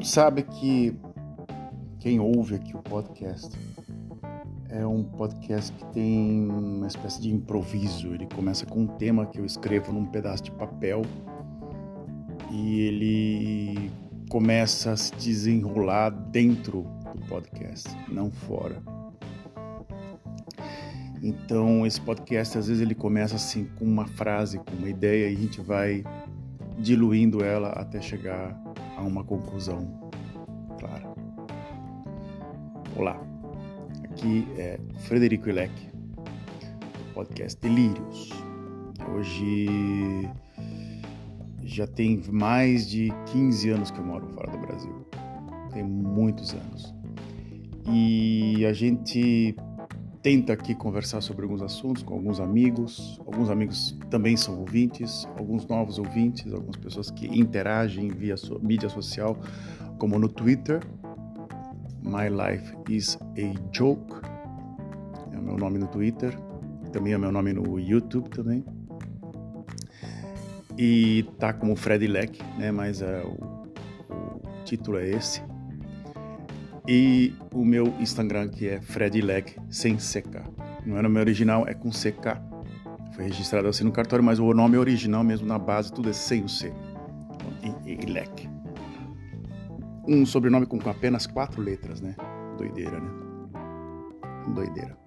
mundo sabe que quem ouve aqui o podcast é um podcast que tem uma espécie de improviso. Ele começa com um tema que eu escrevo num pedaço de papel e ele começa a se desenrolar dentro do podcast, não fora. Então, esse podcast às vezes ele começa assim com uma frase, com uma ideia e a gente vai diluindo ela até chegar a uma conclusão clara. Olá, aqui é Frederico Ilec, podcast Delírios. Hoje já tem mais de 15 anos que eu moro fora do Brasil. Tem muitos anos. E a gente tenta aqui conversar sobre alguns assuntos com alguns amigos. Alguns amigos também são ouvintes, alguns novos ouvintes, algumas pessoas que interagem via so mídia social, como no Twitter. My Life is a Joke. É o meu nome no Twitter. Também é meu nome no YouTube também. E tá como Fred Leck, né? Mas é, o, o título é esse. E o meu Instagram que é Fred Leck sem CK. Não é nome original, é com CK. Foi registrado assim no cartório, mas o nome original mesmo na base, tudo é sem o C. E, e Leck. Um sobrenome com apenas quatro letras, né? Doideira, né? Doideira.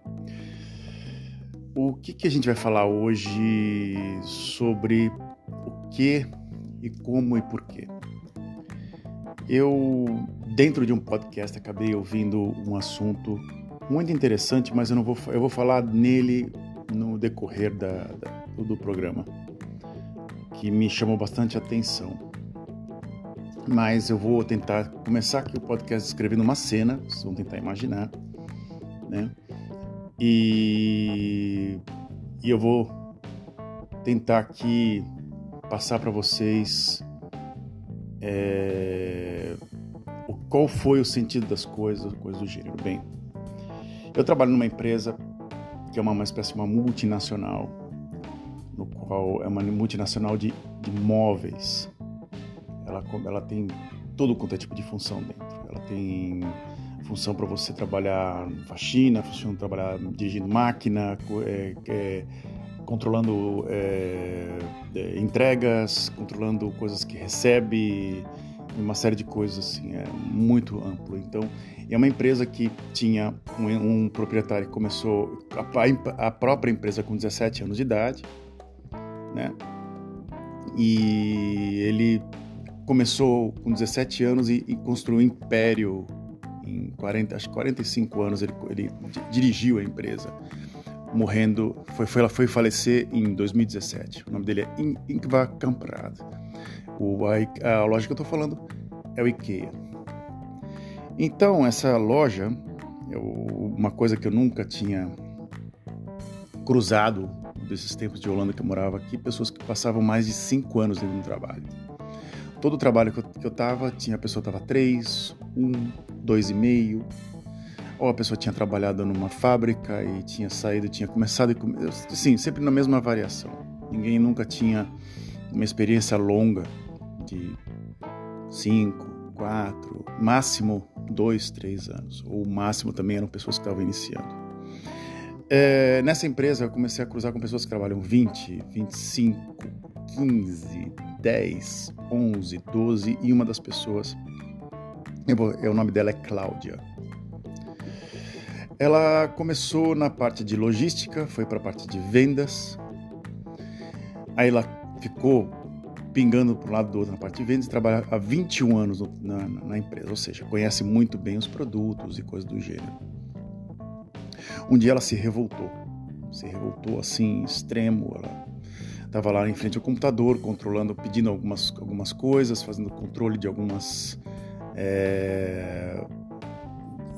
O que, que a gente vai falar hoje sobre o que e como e porquê? Eu, dentro de um podcast, acabei ouvindo um assunto muito interessante, mas eu não vou, eu vou falar nele no decorrer da, da, do programa, que me chamou bastante atenção. Mas eu vou tentar começar aqui o podcast escrevendo uma cena, vocês vão tentar imaginar, né? E, e eu vou tentar aqui passar para vocês é, qual foi o sentido das coisas, coisas do gênero. Bem, eu trabalho numa empresa que é uma, uma espécie de uma multinacional, no qual é uma multinacional de, de móveis. Ela, ela tem todo quanto é tipo de função dentro. Ela tem função para você trabalhar faxina, função trabalhar dirigindo máquina, é, é, controlando é, é, entregas, controlando coisas que recebe, uma série de coisas assim, é muito amplo. Então, é uma empresa que tinha um, um proprietário que começou a, a, própria empresa com 17 anos de idade, né? E ele começou com 17 anos e, e construiu um império em 40, acho 45 anos ele, ele dirigiu a empresa morrendo, foi, foi, ela foi falecer em 2017. O nome dele é Ingvar Kamprad. A, a loja que eu estou falando é o IKEA. Então, essa loja, eu, uma coisa que eu nunca tinha cruzado desses tempos de Holanda que eu morava aqui, pessoas que passavam mais de cinco anos dentro do trabalho. Todo o trabalho que eu, que eu tava, tinha a pessoa estava três, um, dois e meio, ou a pessoa tinha trabalhado numa fábrica e tinha saído, tinha começado e sim, sempre na mesma variação. Ninguém nunca tinha uma experiência longa de cinco, quatro, máximo dois, três anos. Ou o máximo também eram pessoas que estavam iniciando. É, nessa empresa eu comecei a cruzar com pessoas que trabalham 20, 25, 15, 10, 11, 12 e uma das pessoas, vou, é, o nome dela é Cláudia. Ela começou na parte de logística, foi para a parte de vendas. Aí ela ficou pingando para um lado do outro na parte de vendas e trabalha há 21 anos na, na, empresa, ou seja, conhece muito bem os produtos e coisas do gênero. Um dia ela se revoltou, se revoltou assim, extremo. Ela estava lá em frente ao computador, controlando, pedindo algumas, algumas coisas, fazendo controle de algumas. É,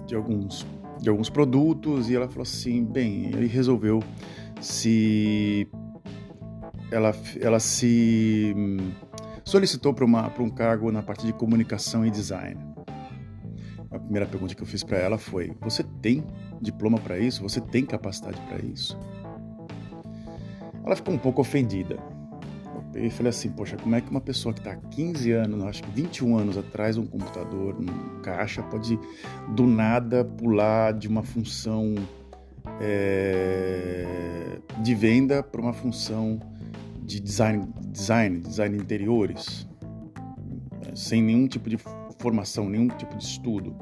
de alguns de alguns produtos e ela falou assim, bem, ele resolveu se ela ela se hum, solicitou para um cargo na parte de comunicação e design. A primeira pergunta que eu fiz para ela foi: você tem diploma para isso? Você tem capacidade para isso? Ela ficou um pouco ofendida. eu falei assim, poxa, como é que uma pessoa que está há 15 anos, acho que 21 anos atrás um computador, num caixa, pode do nada pular de uma função é, de venda para uma função de design, design, design de interiores, é, sem nenhum tipo de formação, nenhum tipo de estudo.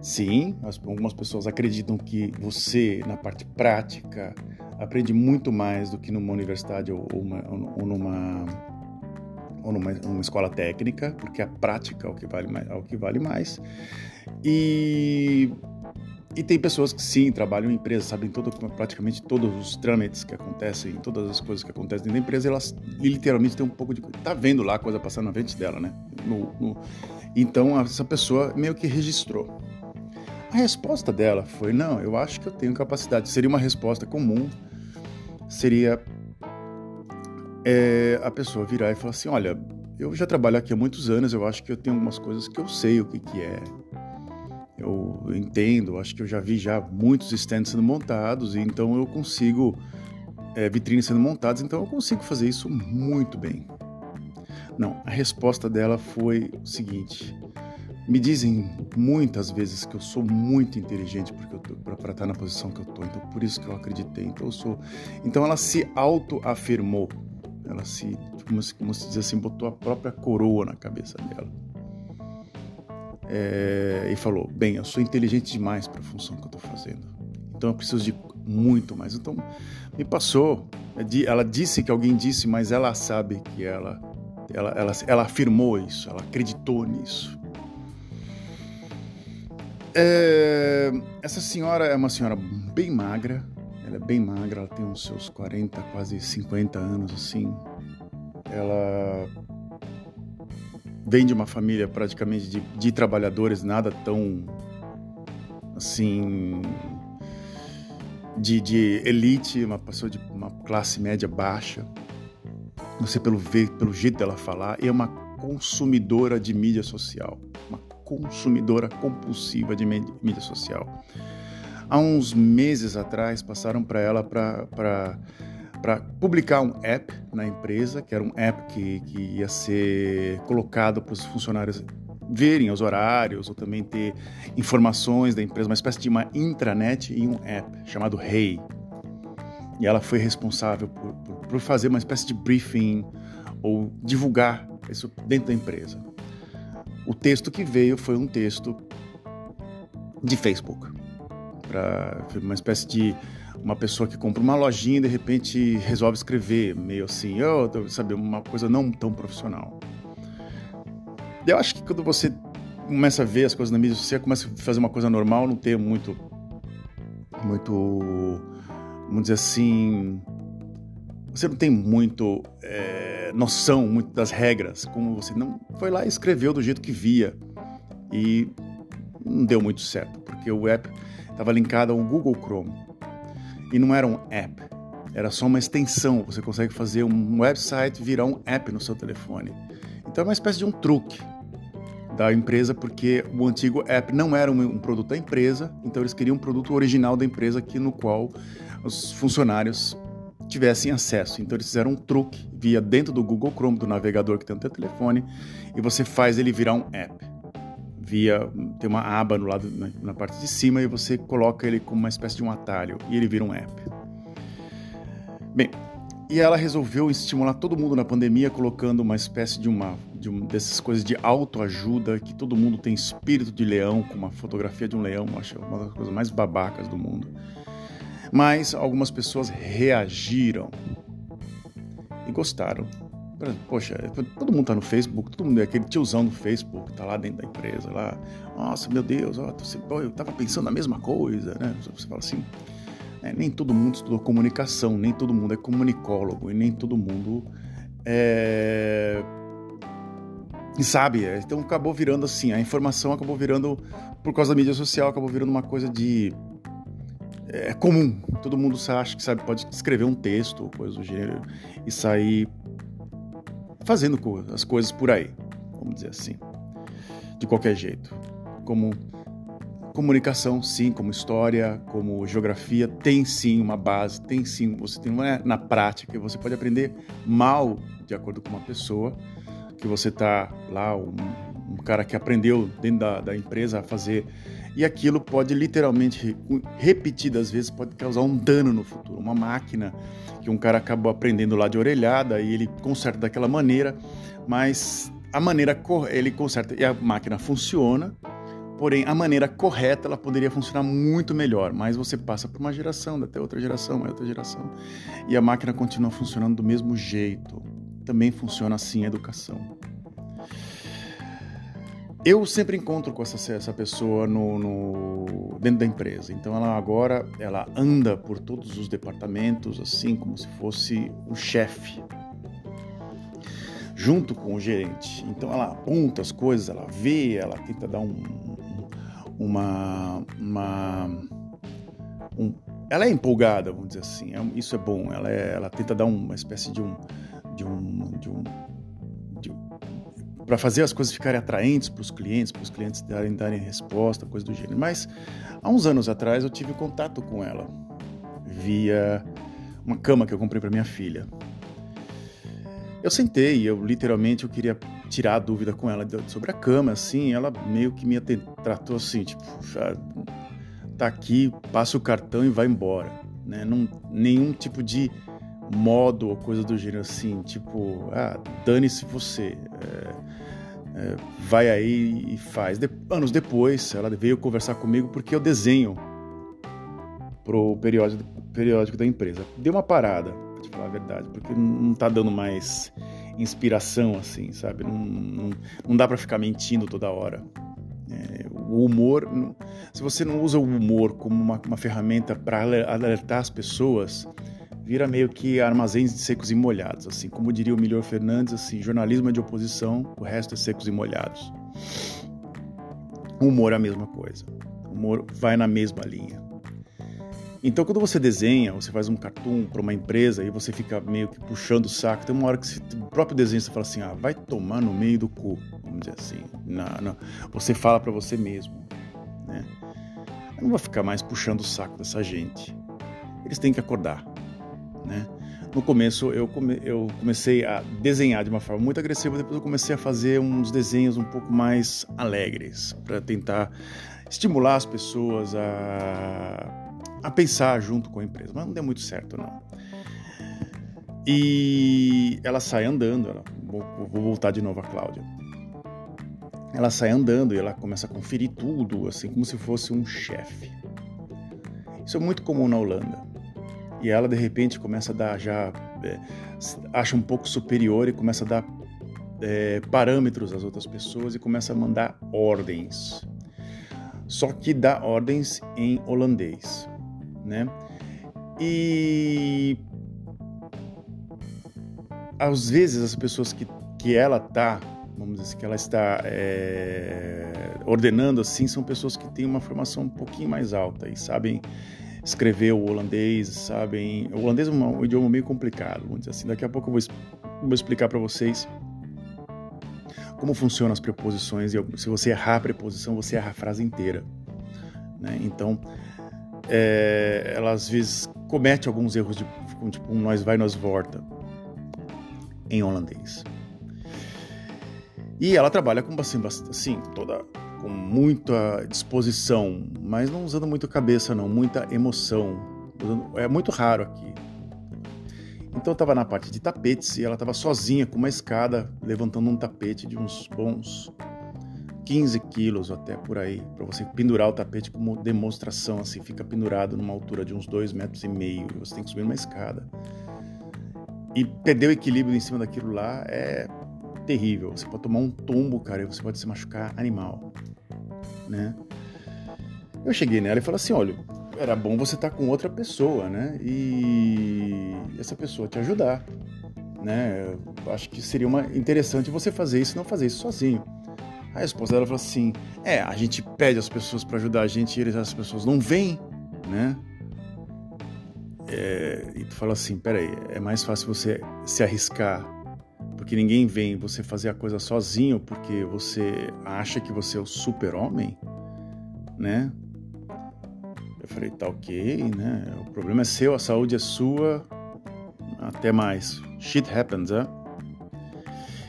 Sim, algumas pessoas acreditam que você, na parte prática, aprende muito mais do que numa universidade ou, uma, ou numa ou numa, numa, escola técnica, porque a prática é o que vale mais. É o que vale mais. E, e tem pessoas que sim, trabalham em empresas, sabem todo, praticamente todos os trâmites que acontecem, todas as coisas que acontecem dentro da empresa, elas literalmente têm um pouco de. Tá vendo lá a coisa passando na frente dela, né? No, no, então, essa pessoa meio que registrou. A resposta dela foi: não, eu acho que eu tenho capacidade. Seria uma resposta comum, seria é, a pessoa virar e falar assim: olha, eu já trabalho aqui há muitos anos, eu acho que eu tenho algumas coisas que eu sei o que, que é. Eu entendo, acho que eu já vi já muitos stands sendo montados, então eu consigo, é, vitrines sendo montadas, então eu consigo fazer isso muito bem. Não, a resposta dela foi o seguinte: me dizem muitas vezes que eu sou muito inteligente para estar tá na posição que eu estou, então por isso que eu acreditei. Então eu sou. Então ela se autoafirmou, ela se, como se, como se diz assim, botou a própria coroa na cabeça dela. É, e falou: bem, eu sou inteligente demais para a função que eu estou fazendo. Então eu preciso de muito mais. Então me passou. É ela disse que alguém disse, mas ela sabe que ela, ela, ela, ela afirmou isso, ela acreditou nisso. É, essa senhora é uma senhora bem magra, ela é bem magra, ela tem uns seus 40, quase 50 anos assim. Ela vem de uma família praticamente de, de trabalhadores, nada tão assim de, de, elite, uma pessoa de uma classe média baixa. Sei pelo ver, pelo jeito dela falar, é uma consumidora de mídia social, uma consumidora compulsiva de mídia social. Há uns meses atrás passaram para ela para publicar um app na empresa, que era um app que, que ia ser colocado para os funcionários verem os horários ou também ter informações da empresa, uma espécie de uma intranet e um app chamado Hey. E ela foi responsável por, por, por fazer uma espécie de briefing ou divulgar isso dentro da empresa. O texto que veio foi um texto de Facebook. Pra, uma espécie de uma pessoa que compra uma lojinha e de repente resolve escrever, meio assim, oh, sabe, uma coisa não tão profissional. Eu acho que quando você começa a ver as coisas na mídia social, começa a fazer uma coisa normal, não ter muito, muito, vamos dizer assim, você não tem muito é, noção muito das regras, como você não foi lá e escreveu do jeito que via e não deu muito certo, porque o app estava linkado ao Google Chrome e não era um app, era só uma extensão. Você consegue fazer um website virar um app no seu telefone. Então é uma espécie de um truque da empresa, porque o antigo app não era um, produto da empresa, então eles queriam um produto original da empresa aqui no qual os funcionários tivessem acesso. Então eles fizeram um truque via dentro do Google Chrome, do navegador que tem no teu telefone, e você faz ele virar um app. Via tem uma aba no lado na, na parte de cima e você coloca ele como uma espécie de um atalho e ele vira um app. Bem, e ela resolveu estimular todo mundo na pandemia colocando uma espécie de uma de um, dessas coisas de autoajuda que todo mundo tem espírito de leão com uma fotografia de um leão, acho uma das coisas mais babacas do mundo mas algumas pessoas reagiram e gostaram. Poxa, todo mundo tá no Facebook, todo mundo é aquele tiozão no Facebook, tá lá dentro da empresa, lá. Nossa, meu Deus, ó, eu tava pensando a mesma coisa, né? Você fala assim, né? nem todo mundo estudou comunicação, nem todo mundo é comunicólogo e nem todo mundo é e sabe, então acabou virando assim, a informação acabou virando, por causa da mídia social, acabou virando uma coisa de é comum. Todo mundo acha que sabe, pode escrever um texto coisa do gênero e sair fazendo as coisas por aí, vamos dizer assim, de qualquer jeito. Como comunicação, sim, como história, como geografia, tem sim uma base, tem sim, você tem uma na prática, você pode aprender mal de acordo com uma pessoa que você tá lá, um, um cara que aprendeu dentro da, da, empresa a fazer, e aquilo pode literalmente, repetidas vezes, pode causar um dano no futuro. Uma máquina que um cara acabou aprendendo lá de orelhada e ele conserta daquela maneira, mas a maneira ele conserta e a máquina funciona, Porém, a maneira correta ela poderia funcionar muito melhor, mas você passa por uma geração, até outra geração, uma outra geração, e a máquina continua funcionando do mesmo jeito. Também funciona assim a educação. Eu sempre encontro com essa, essa pessoa no, no, dentro da empresa. Então ela agora ela anda por todos os departamentos assim como se fosse o chefe junto com o gerente. Então ela aponta as coisas, ela vê, ela tenta dar um, uma, uma um, ela é empolgada, vamos dizer assim. É, isso é bom. Ela, é, ela tenta dar uma espécie de um, de um, de um, um para fazer as coisas ficarem atraentes para os clientes, para os clientes darem, darem resposta, coisa do gênero. Mas há uns anos atrás eu tive contato com ela via uma cama que eu comprei para minha filha. Eu sentei, eu literalmente eu queria tirar a dúvida com ela sobre a cama, assim, ela meio que me tratou assim, tipo, tá aqui, passa o cartão e vai embora, né? Não, nenhum tipo de modo ou coisa do gênero assim, tipo, ah, dane-se você, é, é, vai aí e faz. De, anos depois, ela veio conversar comigo porque eu desenho pro periódico, periódico da empresa. Deu uma parada, pra te falar a verdade, porque não tá dando mais inspiração, assim, sabe? Não, não, não dá para ficar mentindo toda hora. É, o humor, se você não usa o humor como uma, uma ferramenta para alertar as pessoas, vira meio que armazéns de secos e molhados, assim, como diria o Milhor Fernandes, assim, jornalismo é de oposição, o resto é secos e molhados. Humor é a mesma coisa. Humor vai na mesma linha. Então, quando você desenha, você faz um cartoon para uma empresa e você fica meio que puxando o saco, tem uma hora que você, o próprio desenho você fala assim: ah, vai tomar no meio do cu, vamos dizer assim. Não, não. Você fala para você mesmo, né? Eu não vou ficar mais puxando o saco dessa gente. Eles têm que acordar, né? No começo eu, come, eu comecei a desenhar de uma forma muito agressiva, depois eu comecei a fazer uns desenhos um pouco mais alegres para tentar estimular as pessoas a a pensar junto com a empresa, mas não deu muito certo não. E ela sai andando, ela, vou, vou voltar de novo a Cláudia. Ela sai andando e ela começa a conferir tudo, assim como se fosse um chefe. Isso é muito comum na Holanda. E ela de repente começa a dar já é, acha um pouco superior e começa a dar é, parâmetros às outras pessoas e começa a mandar ordens. Só que dá ordens em holandês né? E às vezes as pessoas que, que ela tá, vamos dizer que ela está é, ordenando assim, são pessoas que têm uma formação um pouquinho mais alta e sabem escrever o holandês, sabem. O holandês é um, idioma meio complicado, vamos dizer assim. Daqui a pouco eu vou, vou explicar para vocês como funcionam as preposições e se você errar a preposição, você erra a frase inteira. Né? Então, é, ela às vezes comete alguns erros de tipo um nós vai, nós volta em holandês. E ela trabalha com assim, assim, toda com muita disposição, mas não usando muito cabeça não, muita emoção. É muito raro aqui. Então estava na parte de tapetes e ela estava sozinha com uma escada levantando um tapete de uns bons 15 quilos até por aí, para você pendurar o tapete como demonstração, assim, fica pendurado numa altura de uns 2 metros e meio, e você tem que subir uma escada. E perder o equilíbrio em cima daquilo lá é terrível. Você pode tomar um tombo, cara, e você pode se machucar animal, né? Eu cheguei nela e falei assim, olha, era bom você estar tá com outra pessoa, né? E essa pessoa te ajudar, né? Eu acho que seria uma interessante você fazer isso, não fazer isso sozinho. A esposa dela falou assim: É, a gente pede as pessoas para ajudar a gente e as pessoas não vêm, né? É, e tu fala assim: Peraí, é mais fácil você se arriscar porque ninguém vem você fazer a coisa sozinho porque você acha que você é o super-homem, né? falei, tá ok, né? O problema é seu, a saúde é sua. Até mais. Shit happens, é?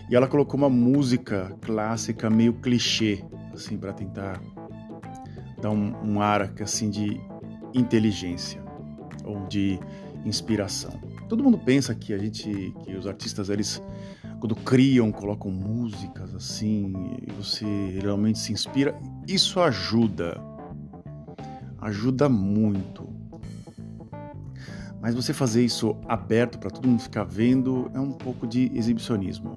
E ela colocou uma música clássica meio clichê, assim, para tentar dar um, um ar assim de inteligência ou de inspiração. Todo mundo pensa que a gente, que os artistas eles quando criam, colocam músicas assim, e você realmente se inspira, isso ajuda. Ajuda muito. Mas você fazer isso aberto para todo mundo ficar vendo é um pouco de exibicionismo.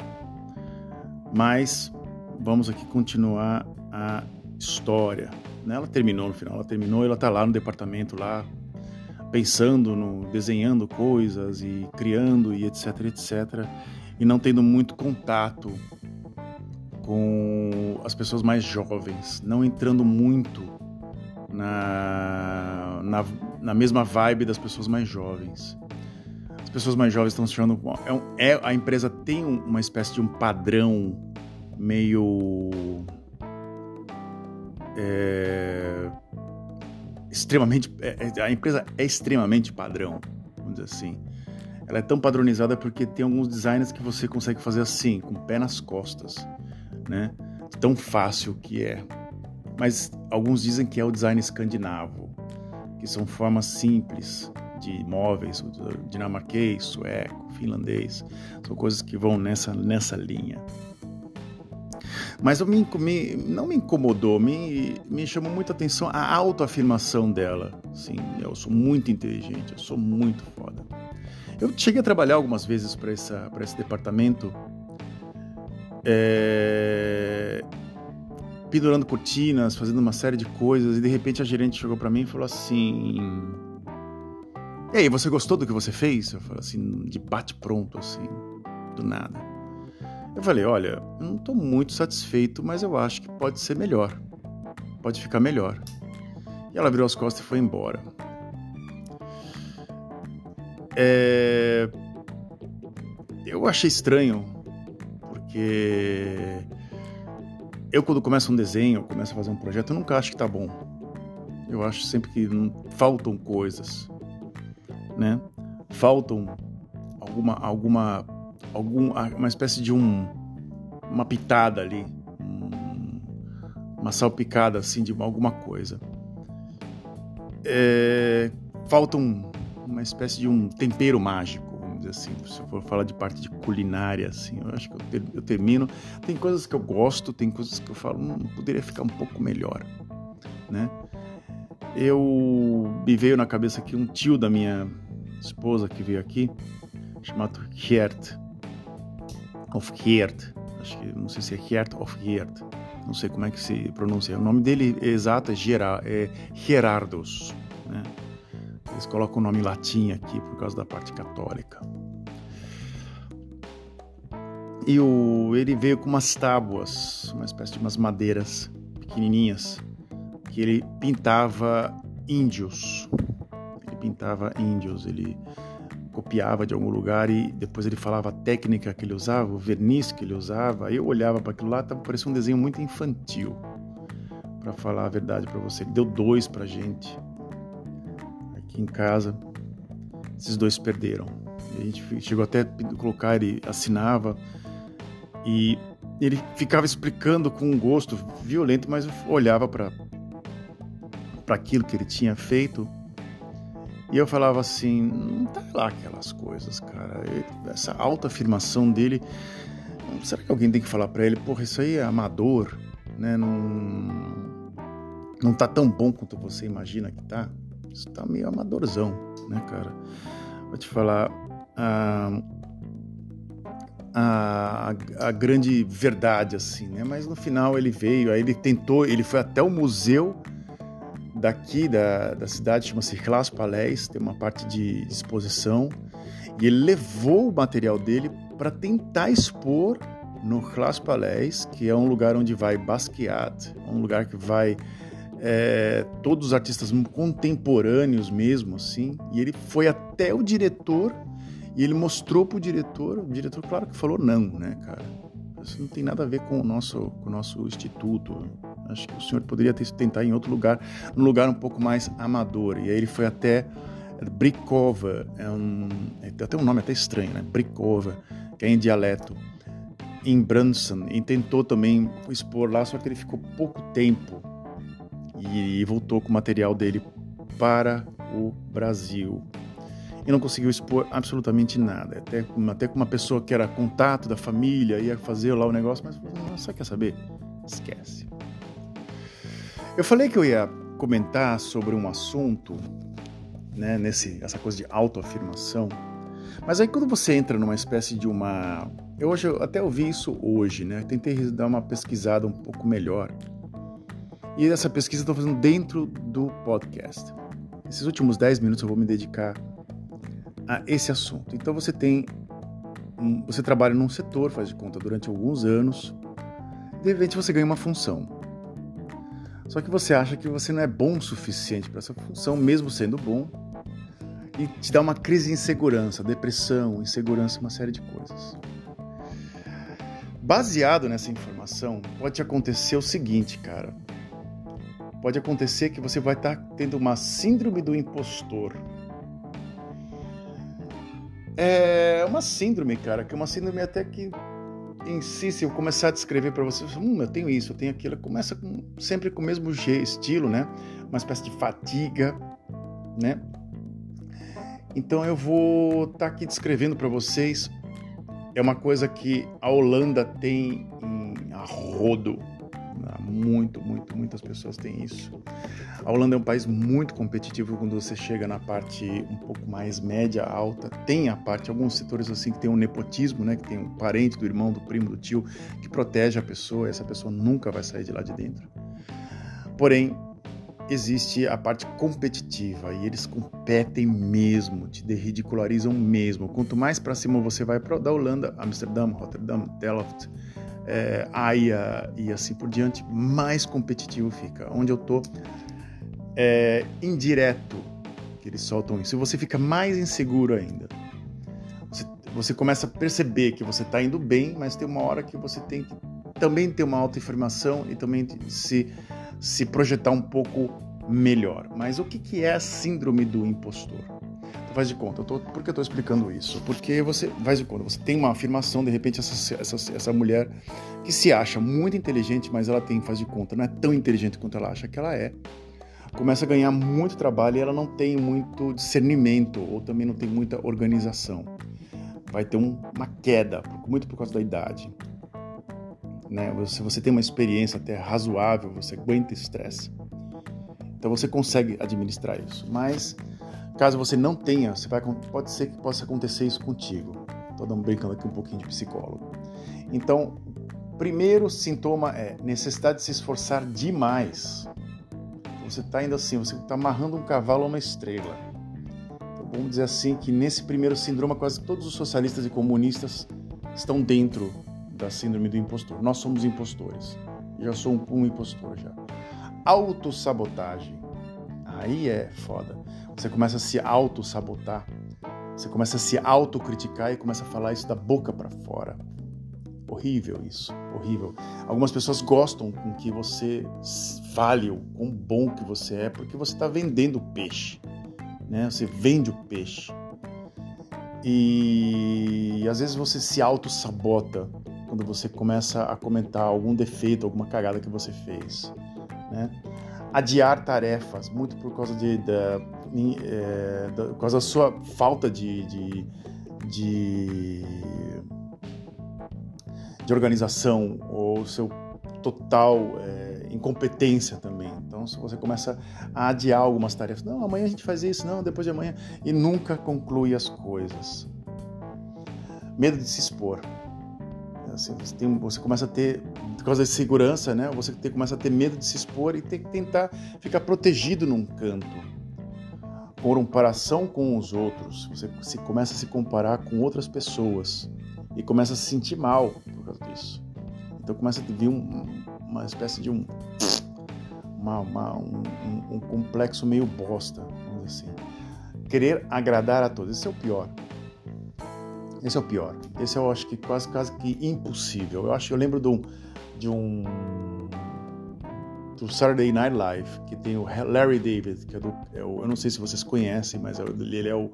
Mas vamos aqui continuar a história. Ela terminou no final, ela terminou, ela está lá no departamento lá pensando no desenhando coisas e criando e etc etc e não tendo muito contato com as pessoas mais jovens, não entrando muito na, na, na mesma vibe das pessoas mais jovens. As pessoas mais jovens estão se achando. É, é, a empresa tem uma espécie de um padrão meio. É, extremamente. É, é a empresa é extremamente padrão, vamos dizer assim. Ela é tão padronizada porque tem alguns designs que você consegue fazer assim, com o pé nas costas, né? Tão fácil que é. Mas alguns dizem que é o design escandinavo, que são formas simples de móveis, dinamarquês, sueco, finlandês, são coisas que vão nessa, nessa linha. Mas me, me, não me incomodou, me, me chamou muita atenção a autoafirmação dela. Sim, eu sou muito inteligente, eu sou muito foda. Eu cheguei a trabalhar algumas vezes para esse departamento, é, pendurando cortinas, fazendo uma série de coisas, e de repente a gerente chegou para mim e falou assim: E aí, você gostou do que você fez? Eu falei assim, de bate-pronto, assim, do nada. Eu falei: Olha, eu não estou muito satisfeito, mas eu acho que pode ser melhor, pode ficar melhor. E ela virou as costas e foi embora. É... Eu achei estranho, porque eu quando começo um desenho, começo a fazer um projeto, eu nunca acho que tá bom. Eu acho sempre que faltam coisas, né? Faltam alguma alguma algum uma espécie de um uma pitada ali, um, uma salpicada assim de alguma coisa. É, faltam uma espécie de um tempero mágico, vamos dizer assim. Se eu for falar de parte de culinária, assim, eu acho que eu, ter, eu termino. Tem coisas que eu gosto, tem coisas que eu falo, hum, poderia ficar um pouco melhor, né? Eu me veio na cabeça aqui um tio da minha esposa que veio aqui, chamado Gert, of Gert, acho que não sei se é Gert of Gert, não sei como é que se pronuncia. O nome dele exato é, Gerard, é Gerardos, né? Eles colocam o nome latim aqui por causa da parte católica. E o, ele veio com umas tábuas, uma espécie de umas madeiras pequenininhas, que ele pintava índios. Ele pintava índios, ele copiava de algum lugar e depois ele falava a técnica que ele usava, o verniz que ele usava. Eu olhava para aquilo lá, tava parecendo um desenho muito infantil. Para falar a verdade para você, ele deu dois para gente aqui em casa. Esses dois perderam. A gente chegou até a colocar, ele assinava e ele ficava explicando com um gosto violento, mas olhava para para aquilo que ele tinha feito e eu falava assim, não tá lá aquelas coisas, cara. Essa autoafirmação dele, será que alguém tem que falar para ele, porra, isso aí é amador, né? Não não tá tão bom quanto você imagina que tá isso tá meio amadorzão, né, cara? Vou te falar. A, a, a, grande verdade, assim, né? Mas no final ele veio, aí ele tentou, ele foi até o museu daqui da, da cidade, chama-se Clas Palais, tem uma parte de exposição, e ele levou o material dele para tentar expor no Clas Palais, que é um lugar onde vai Basquiat, um lugar que vai é, todos os artistas contemporâneos mesmo, assim, e ele foi até o diretor e ele mostrou pro diretor, o diretor, claro que falou não, né, cara? Isso não tem nada a ver com o nosso, com o nosso instituto, Acho que o senhor poderia ter, tentar em outro lugar, num lugar um pouco mais amador. E aí ele foi até Brikova, é um, é, até um nome até estranho, né? Brikova, que é em dialeto, em Branson, e tentou também expor lá, só que ele ficou pouco tempo e, voltou com o material dele para o Brasil. E não conseguiu expor absolutamente nada. Até, até com uma pessoa que era contato da família, ia fazer lá o negócio, mas só quer saber? Esquece. Eu falei que eu ia comentar sobre um assunto, né, nesse, essa coisa de autoafirmação, mas aí quando você entra numa espécie de uma. Eu hoje eu até ouvi isso hoje, né? Tentei dar uma pesquisada um pouco melhor. E essa pesquisa eu estou fazendo dentro do podcast. Esses últimos 10 minutos eu vou me dedicar a esse assunto. Então você tem. Um, você trabalha num setor, faz de conta, durante alguns anos. De repente você ganha uma função. Só que você acha que você não é bom o suficiente para essa função, mesmo sendo bom, e te dá uma crise de insegurança, depressão, insegurança, uma série de coisas. Baseado nessa informação, pode acontecer o seguinte, cara. Pode acontecer que você vai estar tá tendo uma síndrome do impostor. É uma síndrome, cara, que é uma síndrome até que em si, se eu começar a descrever para você, hum, eu tenho isso, eu tenho aquilo, começa com, sempre com o mesmo estilo, né? Uma espécie de fatiga, né? Então eu vou estar tá aqui descrevendo para vocês. É uma coisa que a Holanda tem em arrodo. Muito, muito, muitas pessoas têm isso. A Holanda é um país muito competitivo quando você chega na parte um pouco mais média, alta. Tem a parte, alguns setores assim que tem um nepotismo, né? Que tem um parente do irmão, do primo, do tio, que protege a pessoa. E essa pessoa nunca vai sair de lá de dentro. Porém, existe a parte competitiva e eles competem mesmo, te ridicularizam mesmo. Quanto mais para cima você vai para da Holanda, Amsterdã, Rotterdam, Delft, é, Haia e assim por diante, mais competitivo fica. Onde eu tô é indireto que eles soltam isso. E você fica mais inseguro ainda. Você, você começa a perceber que você está indo bem, mas tem uma hora que você tem que também ter uma autoafirmação e também se se projetar um pouco melhor. Mas o que, que é a síndrome do impostor? Faz de conta, eu tô, por que eu estou explicando isso? Porque você faz de conta, você tem uma afirmação, de repente, essa, essa, essa mulher que se acha muito inteligente, mas ela tem, faz de conta, não é tão inteligente quanto ela acha que ela é. Começa a ganhar muito trabalho e ela não tem muito discernimento ou também não tem muita organização. Vai ter um, uma queda, muito por causa da idade né? Se você tem uma experiência até razoável, você aguenta estresse. Então você consegue administrar isso. Mas caso você não tenha, você vai, pode ser que possa acontecer isso contigo. Estou brincando aqui um pouquinho de psicólogo. Então, primeiro sintoma é necessidade de se esforçar demais. Você está indo assim, você está amarrando um cavalo a uma estrela. Então, vamos dizer assim que nesse primeiro síndrome quase todos os socialistas e comunistas estão dentro da síndrome do impostor. Nós somos impostores. Já sou um, um impostor já. Autossabotagem. Aí é foda. Você começa a se auto-sabotar. Você começa a se autocriticar e começa a falar isso da boca para fora. Horrível isso, horrível. Algumas pessoas gostam com que você fale o quão bom que você é, porque você está vendendo peixe, né? Você vende o peixe. E às vezes você se auto-sabota quando você começa a comentar algum defeito, alguma cagada que você fez. Né? Adiar tarefas, muito por causa, de, da, é, da, por causa da sua falta de, de, de, de organização ou seu total é, incompetência também. Então, se você começa a adiar algumas tarefas, não, amanhã a gente faz isso, não, depois de amanhã, e nunca conclui as coisas. Medo de se expor. Assim, você, tem, você começa a ter, por causa da segurança, né? Você tem, começa a ter medo de se expor e tem que tentar ficar protegido num canto. Comparação com os outros, você se, começa a se comparar com outras pessoas e começa a se sentir mal por causa disso. Então começa a vir um, uma espécie de um, uma, uma, um, um, um complexo meio bosta, vamos dizer assim. Querer agradar a todos, esse é o pior. Esse é o pior. Esse eu acho que quase quase que impossível. Eu acho, eu lembro de um, de um do Saturday Night Live, que tem o Larry David, que é do, é o, eu não sei se vocês conhecem, mas é ele é o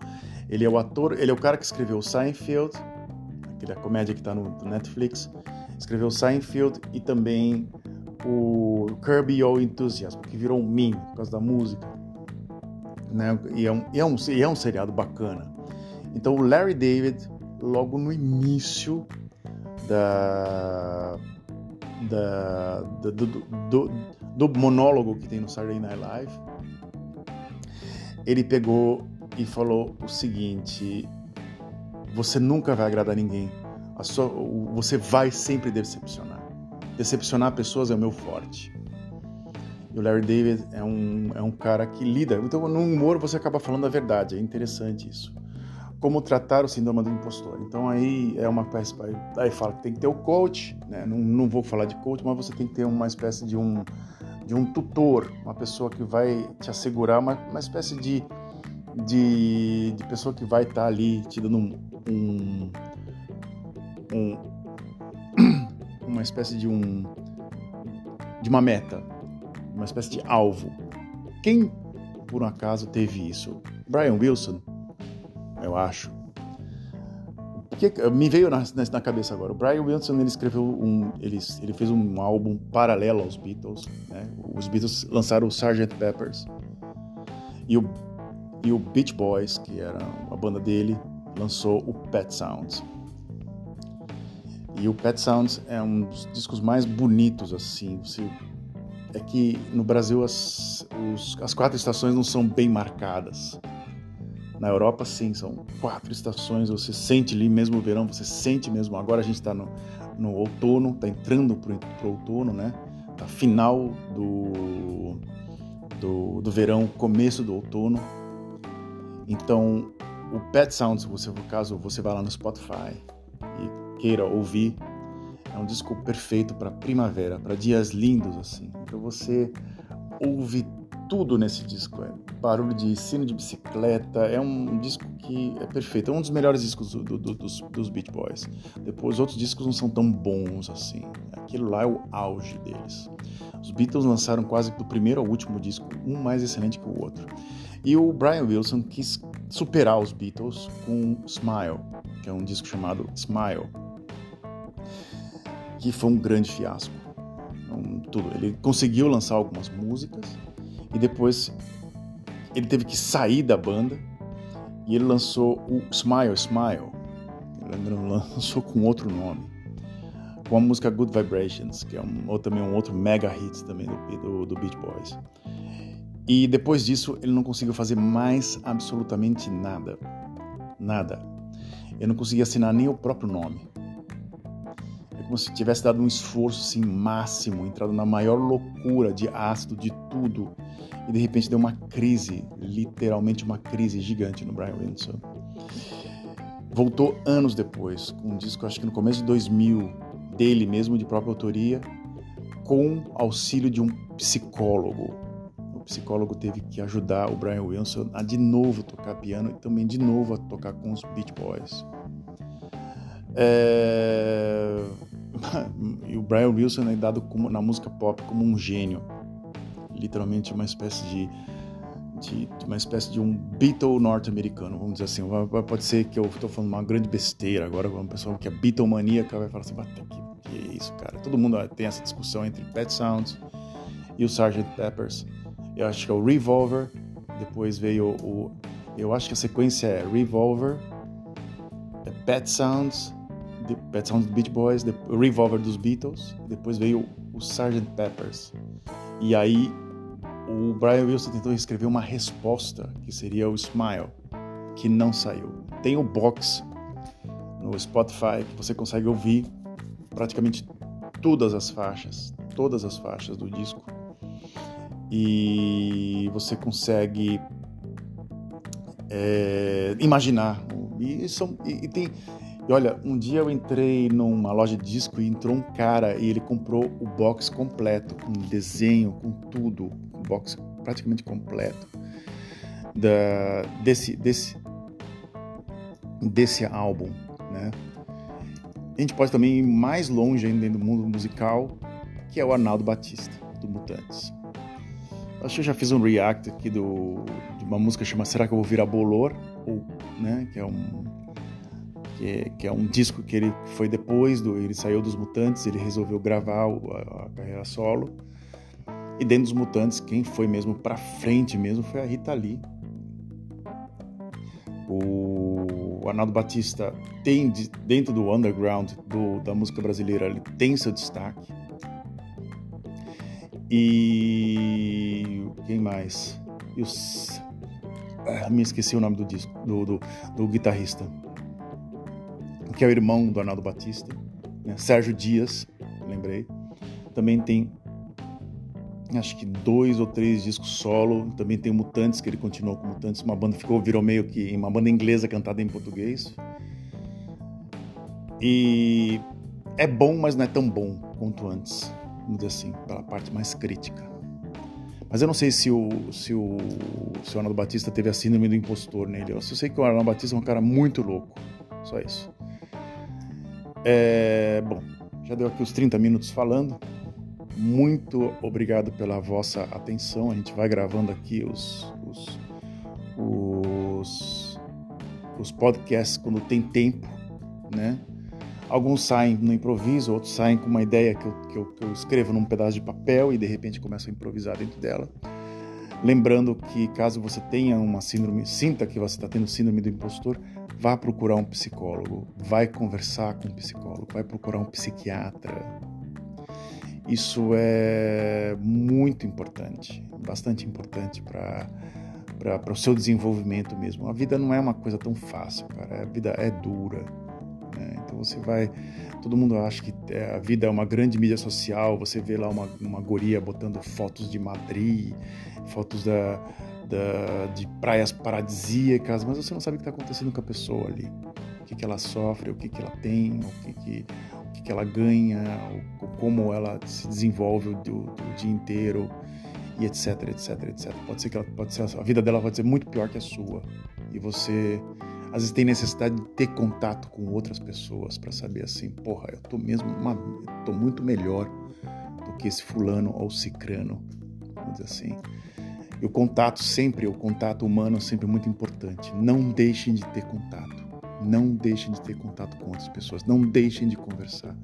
ele é o ator, ele é o cara que escreveu Seinfeld, aquela comédia que está no, Netflix, escreveu Seinfeld e também o Kirby Your Enthusiasm, que virou um meme por causa da música, né? E é um, e é um, e é um seriado bacana. Então o Larry David, logo no início da da, do, do, do, monólogo que tem no Saturday Night Live, ele pegou e falou o seguinte: você nunca vai agradar ninguém, sua, você vai sempre decepcionar. Decepcionar pessoas é o meu forte. E o Larry David é um, é um cara que lida. Então, no humor, você acaba falando a verdade. É interessante isso como tratar o síndrome do impostor. Então aí é uma espécie, aí fala que tem que ter o coach, né? não, não vou falar de coach, mas você tem que ter uma espécie de um, de um tutor, uma pessoa que vai te assegurar, uma, uma espécie de, de, de pessoa que vai estar tá ali te dando um, um, um uma espécie de um de uma meta, uma espécie de alvo. Quem por um acaso teve isso? Brian Wilson eu acho. Porque me veio na, na, cabeça agora. O Brian Wilson ele escreveu um, ele, ele fez um álbum paralelo aos Beatles. Né? Os Beatles lançaram o Sgt. Peppers e o e o Beach Boys, que era a banda dele, lançou o Pet Sounds. E o Pet Sounds é um dos discos mais bonitos assim. É que no Brasil as, os, as quatro estações não são bem marcadas. Na Europa, sim, são quatro estações. Você sente ali mesmo o verão, você sente mesmo. Agora a gente está no, no outono, está entrando para o outono, né? Tá final do, do, do verão, começo do outono. Então, o Pet Sounds, você, no caso, você vai lá no Spotify e queira ouvir, é um disco perfeito para primavera, para dias lindos assim. Então você ouve tudo nesse disco. É barulho de sino de bicicleta. É um disco que é perfeito. É um dos melhores discos do, do, dos, dos Beach Boys. Depois, outros discos não são tão bons assim. Aquilo lá é o auge deles. Os Beatles lançaram quase do primeiro ao último disco, um mais excelente que o outro. E o Brian Wilson quis superar os Beatles com Smile, que é um disco chamado Smile, que foi um grande fiasco. Um, tudo. Ele conseguiu lançar algumas músicas, e depois ele teve que sair da banda e ele lançou o Smile Smile. Ele lançou com outro nome. Com a música Good Vibrations, que é um, também um outro mega hit também do, do, do Beach Boys. E depois disso ele não conseguiu fazer mais absolutamente nada. Nada. Ele não conseguia assinar nem o próprio nome. Como se tivesse dado um esforço assim, máximo, entrado na maior loucura de ácido, de tudo, e de repente deu uma crise, literalmente uma crise gigante no Brian Wilson. Voltou anos depois, com um disco, acho que no começo de 2000, dele mesmo, de própria autoria, com auxílio de um psicólogo. O psicólogo teve que ajudar o Brian Wilson a de novo tocar piano e também de novo a tocar com os Beach Boys. É... e o Brian Wilson é dado como, na música pop como um gênio, literalmente uma espécie de, de, de uma espécie de um Beatle norte-americano, vamos dizer assim. Pode ser que eu estou falando uma grande besteira agora, uma pessoa que é Beatlemaníaca vai falar assim, que, que é isso, cara? Todo mundo tem essa discussão entre Pet Sounds e o Sgt. Peppers. Eu acho que é o Revolver, depois veio o, eu acho que a sequência é Revolver, é Pet Sounds The Pet Sounds Beach Boys, The Revolver dos Beatles, depois veio o Sgt. Peppers. E aí o Brian Wilson tentou escrever uma resposta, que seria o Smile, que não saiu. Tem o box no Spotify que você consegue ouvir praticamente todas as faixas, todas as faixas do disco. E você consegue é, imaginar. E, são, e, e tem e olha, um dia eu entrei numa loja de disco e entrou um cara e ele comprou o box completo, com desenho, com tudo, um box praticamente completo da, desse, desse, desse álbum, né? A gente pode também ir mais longe ainda no mundo musical, que é o Arnaldo Batista. do Mutantes. Acho que eu já fiz um react aqui do, de uma música chamada Será que eu vou virar bolor? Ou, né, que é um que que é um disco que ele foi depois do ele saiu dos Mutantes, ele resolveu gravar a, a carreira solo. E dentro dos Mutantes, quem foi mesmo para frente mesmo foi a Rita Lee. O Arnaldo Batista tem dentro do underground do, da música brasileira, ele tem seu destaque. E quem mais? E os... Ah, me esqueci o nome do disco, do, do, do guitarrista, que é o irmão do Arnaldo Batista, né? Sérgio Dias, lembrei. Também tem acho que dois ou três discos solo. Também tem o Mutantes, que ele continuou com Mutantes. Uma banda ficou, virou meio que uma banda inglesa cantada em português. E é bom, mas não é tão bom quanto antes vamos dizer assim, pela parte mais crítica. Mas eu não sei se o, se o, se o Arnaldo Batista teve a síndrome do impostor nele. Eu só sei que o Arnaldo Batista é um cara muito louco. Só isso. É, bom, já deu aqui os 30 minutos falando. Muito obrigado pela vossa atenção. A gente vai gravando aqui os, os, os, os podcasts quando tem tempo, né? Alguns saem no improviso, outros saem com uma ideia que eu, que eu, que eu escrevo num pedaço de papel e de repente começo a improvisar dentro dela. Lembrando que caso você tenha uma síndrome, sinta que você está tendo síndrome do impostor, vá procurar um psicólogo, vai conversar com um psicólogo, vai procurar um psiquiatra. Isso é muito importante, bastante importante para para o seu desenvolvimento mesmo. A vida não é uma coisa tão fácil, cara. A vida é dura. Né? Então você vai. Todo mundo acha que é, a vida é uma grande mídia social. Você vê lá uma, uma guria botando fotos de Madrid, fotos da, da, de praias paradisíacas, mas você não sabe o que está acontecendo com a pessoa ali. O que, que ela sofre, o que, que ela tem, o que, que, o que, que ela ganha, o, como ela se desenvolve o, o, o dia inteiro e etc, etc, etc. Pode ser que ela, pode ser, a vida dela pode ser muito pior que a sua e você às vezes tem necessidade de ter contato com outras pessoas para saber assim, porra, eu tô mesmo uma, eu tô muito melhor do que esse fulano ou cicrano, vamos dizer assim. E o contato sempre, o contato humano é sempre muito importante. Não deixem de ter contato. Não deixem de ter contato com outras pessoas. Não deixem de conversar.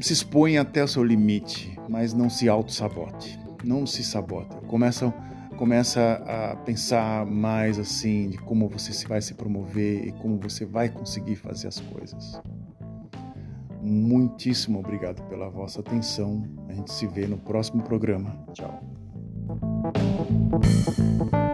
Se expõem até o seu limite, mas não se auto-sabote. Não se sabote. Começam começa a pensar mais assim de como você vai se promover e como você vai conseguir fazer as coisas. Muitíssimo obrigado pela vossa atenção. A gente se vê no próximo programa. Tchau. Thank you.